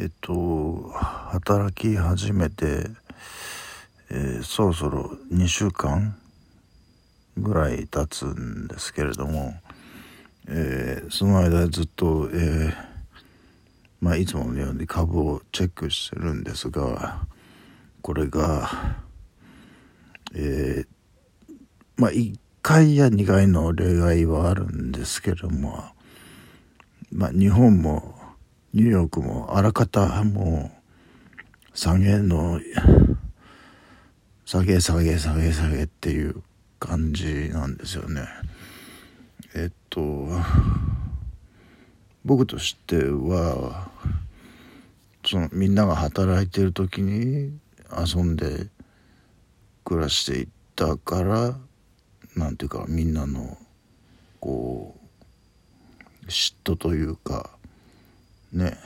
えっと働き始めて、えー、そろそろ2週間ぐらい経つんですけれども、えー、その間ずっと、えー、まあ、いつものように株をチェックしてるんですがこれが、えまあ、1回や2回の例外はあるんですけれども、まあ、日本もニューヨークもあらかたもう下げの下げ下げ下げ下げっていう感じなんですよね。えっと僕としてはそのみんなが働いてる時に遊んで暮らしていったからなんていうかみんなのこう嫉妬というかね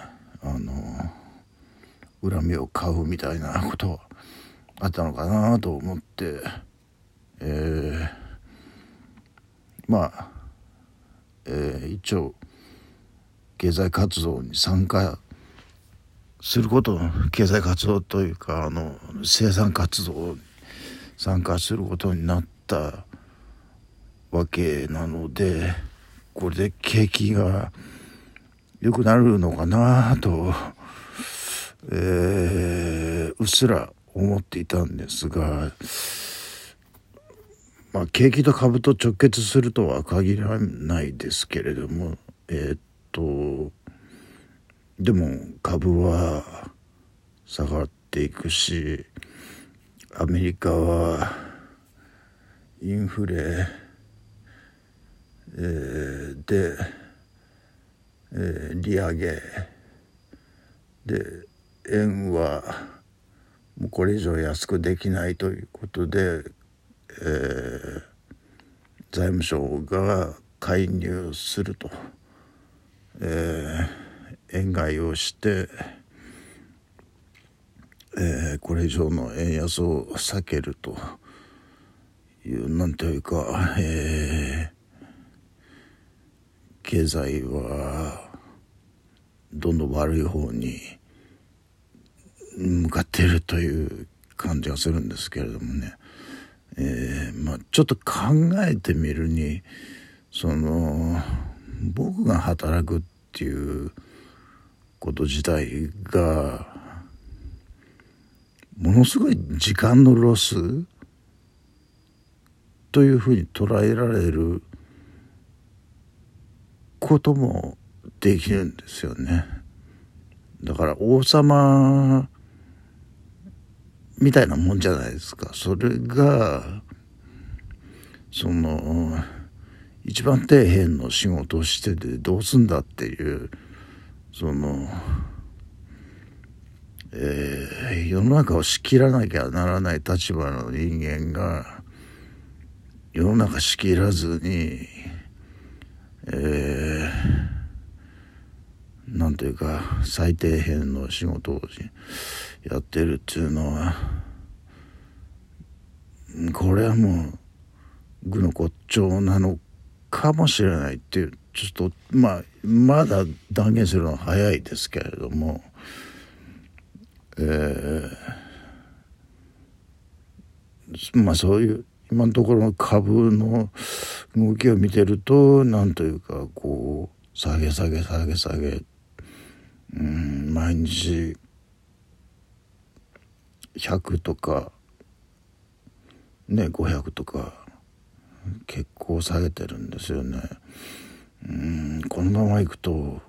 あの恨みを買うみたいなことはあったのかなと思ってえー、まあ、えー、一応経済活動に参加すること経済活動というかあの生産活動に参加することになったわけなのでこれで景気が良くなるのかなと、えー、うっすら思っていたんですが、まあ、景気と株と直結するとは限らないですけれどもえー、っとでも株は下がっていくしアメリカはインフレ、えー、でえー、利上げ。で円はもうこれ以上安くできないということで、えー、財務省が介入すると、えー、円買いをして、えー、これ以上の円安を避けると。いうなんというか、えー経済はどんどん悪い方に向かっているという感じがするんですけれどもね、えー、まあ、ちょっと考えてみるにその僕が働くっていうこと自体がものすごい時間のロスというふうに捉えられることもできるんですよね。だから王様みたいなもんじゃないですか。それが、その、一番底辺の仕事をしててどうすんだっていう、その、えー、世の中を仕切らなきゃならない立場の人間が世の中仕切らずにえー、なんというか最低限の仕事をやってるっていうのはこれはもう愚の骨頂なのかもしれないっていうちょっとまあまだ断言するのは早いですけれどもえー、まあそういう今のところの株の動きを見てるとなんというかこう下げ下げ下げ下げうん毎日100とかね500とか結構下げてるんですよね。うんこのままいくと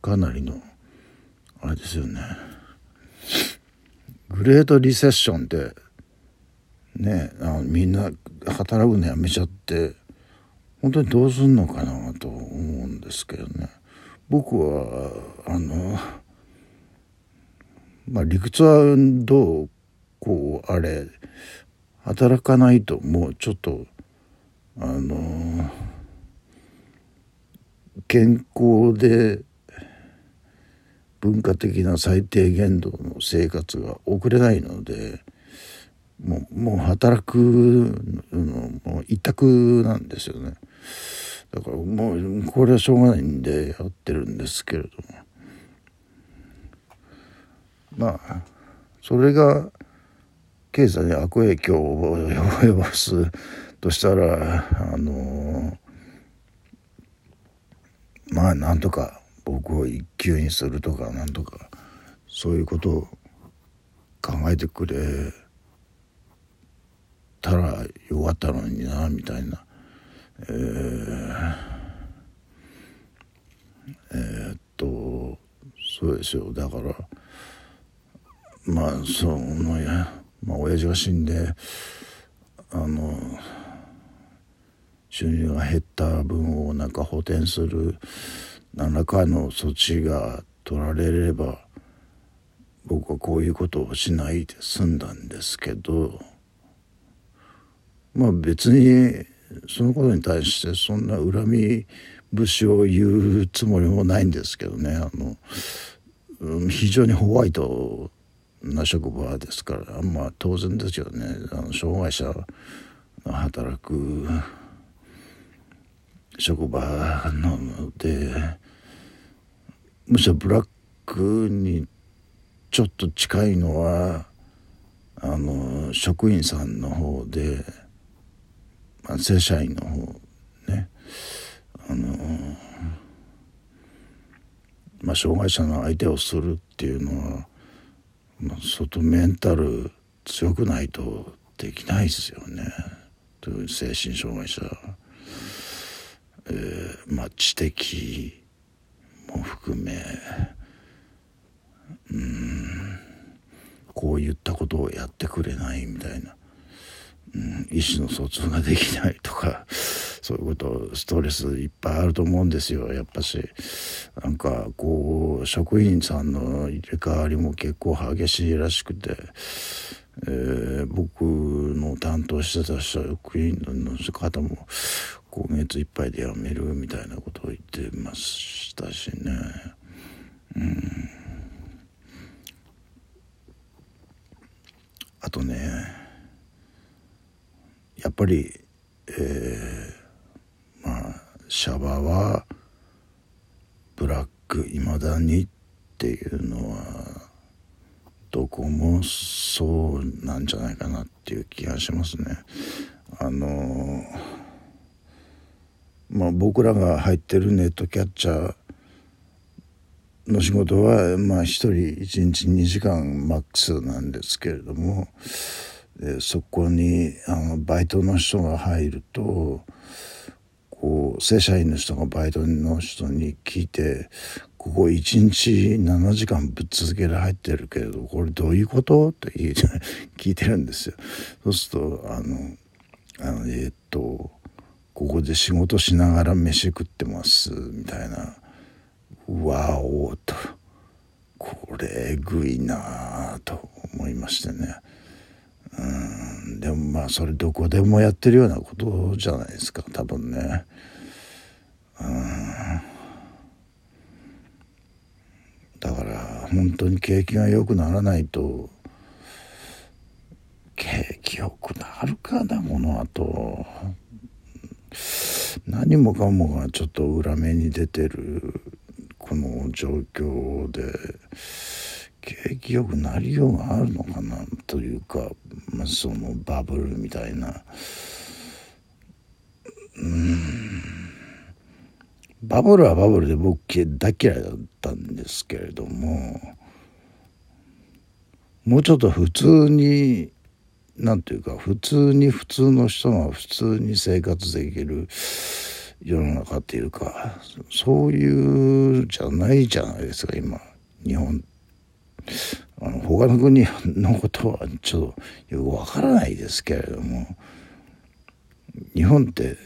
かなりのあれですよね。グレートリセッションってねあみんな働くのやめちゃって本当にどうすんのかなと思うんですけどね僕はあのまあ理屈はどうこうあれ働かないともうちょっとあの健康で文化的な最低限度の生活が送れないのでもうもう働くのもう一択なんですよね。だからもうこれはしょうがないんでやってるんですけれども。まあそれが経済に悪影響を及ぼすとしたらあのまあなんとか僕を一級にするとかなんとかそういうことを考えてくれたらよかったのになみたいな、えー、えー、っとそうですよ。だからまあそのやまあ親父が死んであの収入が減った分をなんか補填する何らかの措置が取られれば僕はこういうことをしないで済んだんですけどまあ別にそのことに対してそんな恨み節を言うつもりもないんですけどね。あのうん非常にホワイトな職場ですから。まあ当然ですよね。あの障害者が働く職場なのでむしろブラックにちょっと近いのはあの職員さんの方で、まあ、正社員の方ね。あのまあ障害者の相手をするっていうのは、まあ、相当メンタル強くないとできないですよね。という精神障害者、えー、まあ知的も含め。うん。こういったことをやってくれないみたいな、うん、意思の疎通ができないとか そういうことストレスいっぱいあると思うんですよやっぱしなんかこう職員さんの入れ替わりも結構激しいらしくて。えー、僕の担当してた職員の方も今月いっぱいで辞めるみたいなことを言ってましたしねうんあとねやっぱりえー、まあシャバはブラックいまだにっていうのはどこもそうなんじゃないかなっていう気がしますね。あのまあ、僕らが入ってるネットキャッチャーの仕事は、まあ、1人1日2時間マックスなんですけれども、そこにあのバイトの人が入るとこう正社員の人がバイトの人に聞いて「ここ1日7時間ぶっ続けで入ってるけれどこれどういうこと?」っ て聞いてるんですよ。そうするとあのあのえー、っとここで仕事しながら飯食ってますみたいなわおとこれえぐいなと思いましてねでもまあそれどこでもやってるようなことじゃないですか多分ね。うん。だから本当に景気が良くならないと景気良くなるかなものはと何もかもがちょっと裏目に出てるこの状況で。景気よくなりようがあるのかなというか、まあ、そのバブルみたいな。うん。バブルはバブルで僕大嫌いだったんですけれどももうちょっと普通になんていうか普通に普通の人が普通に生活できる世の中っていうかそういうじゃないじゃないですか今日本って。あの他の国のことはちょっとよくわからないですけれども日本って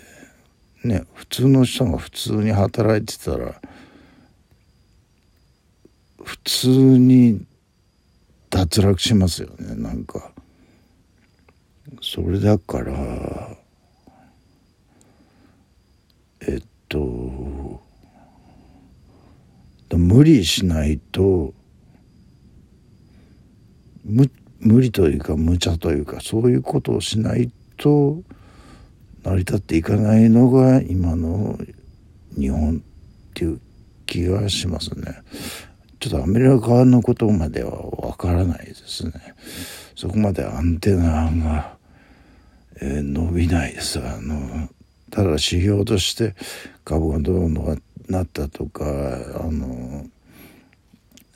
ね普通の人が普通に働いてたら普通に脱落しますよねなんか。それだからえっと無理しないと無無理というか無茶というかそういうことをしないと成り立っていかないのが今の日本っていう気がしますね。ちょっとアメリカのことまではわからないですねそこまでアンテナが、えー、伸びないですあのただ指標として株がどうのなったとかあの、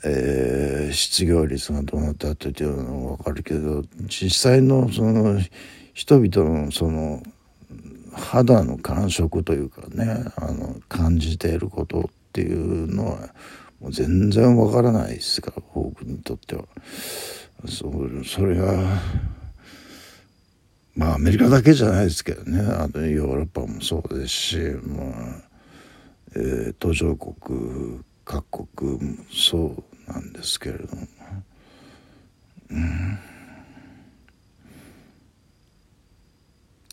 えー、失業率がどうなったっていうのは分かるけど実際のその人々のその肌の感触というかねあの感じていることっていうのはもう全然わからないですから僕にとっては。そそれがまあアメリカだけじゃないですけどね。あのヨーロッパもそうですし、まあえー、途上国各国もそうなんですけれども、うん、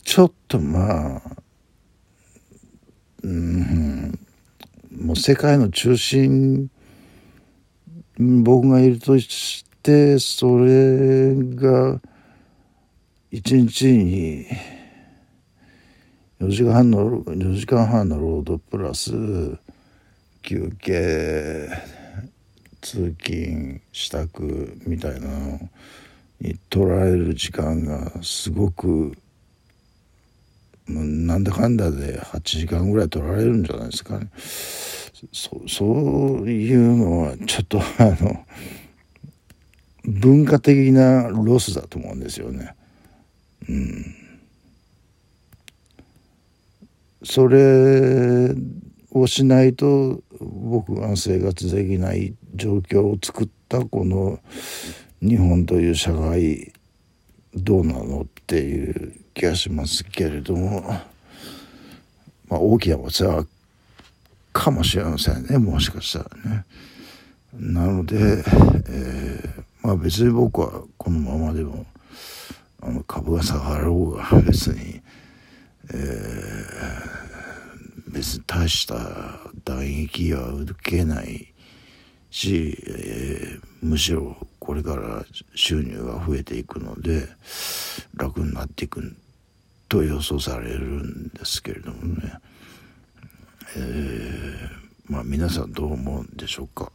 ちょっとまあ、うん、もう世界の中心僕がいるとしてそれが一日に4時間半の4時間半の労働プラス休憩。通勤支度みたいなのに取られる時間がすごくなんだかんだで8時間ぐらい取られるんじゃないですかね。そそういうのはちょっとあの文化的なロスだと思うんですよね。うん、それをしないと僕が生活できない状況を作ったこの日本という社会どうなのっていう気がしますけれども、まあ、大きなお世話かもしれませんねもしかしたらね。なので、えー、まあ別に僕はこのままでもあの株が下がろうが別に、えー、別に大した打撃は受けないし、えー、むしろこれから収入が増えていくので楽になっていくと予想されるんですけれどもね。えー、まあ皆さんどう思うんでしょうか？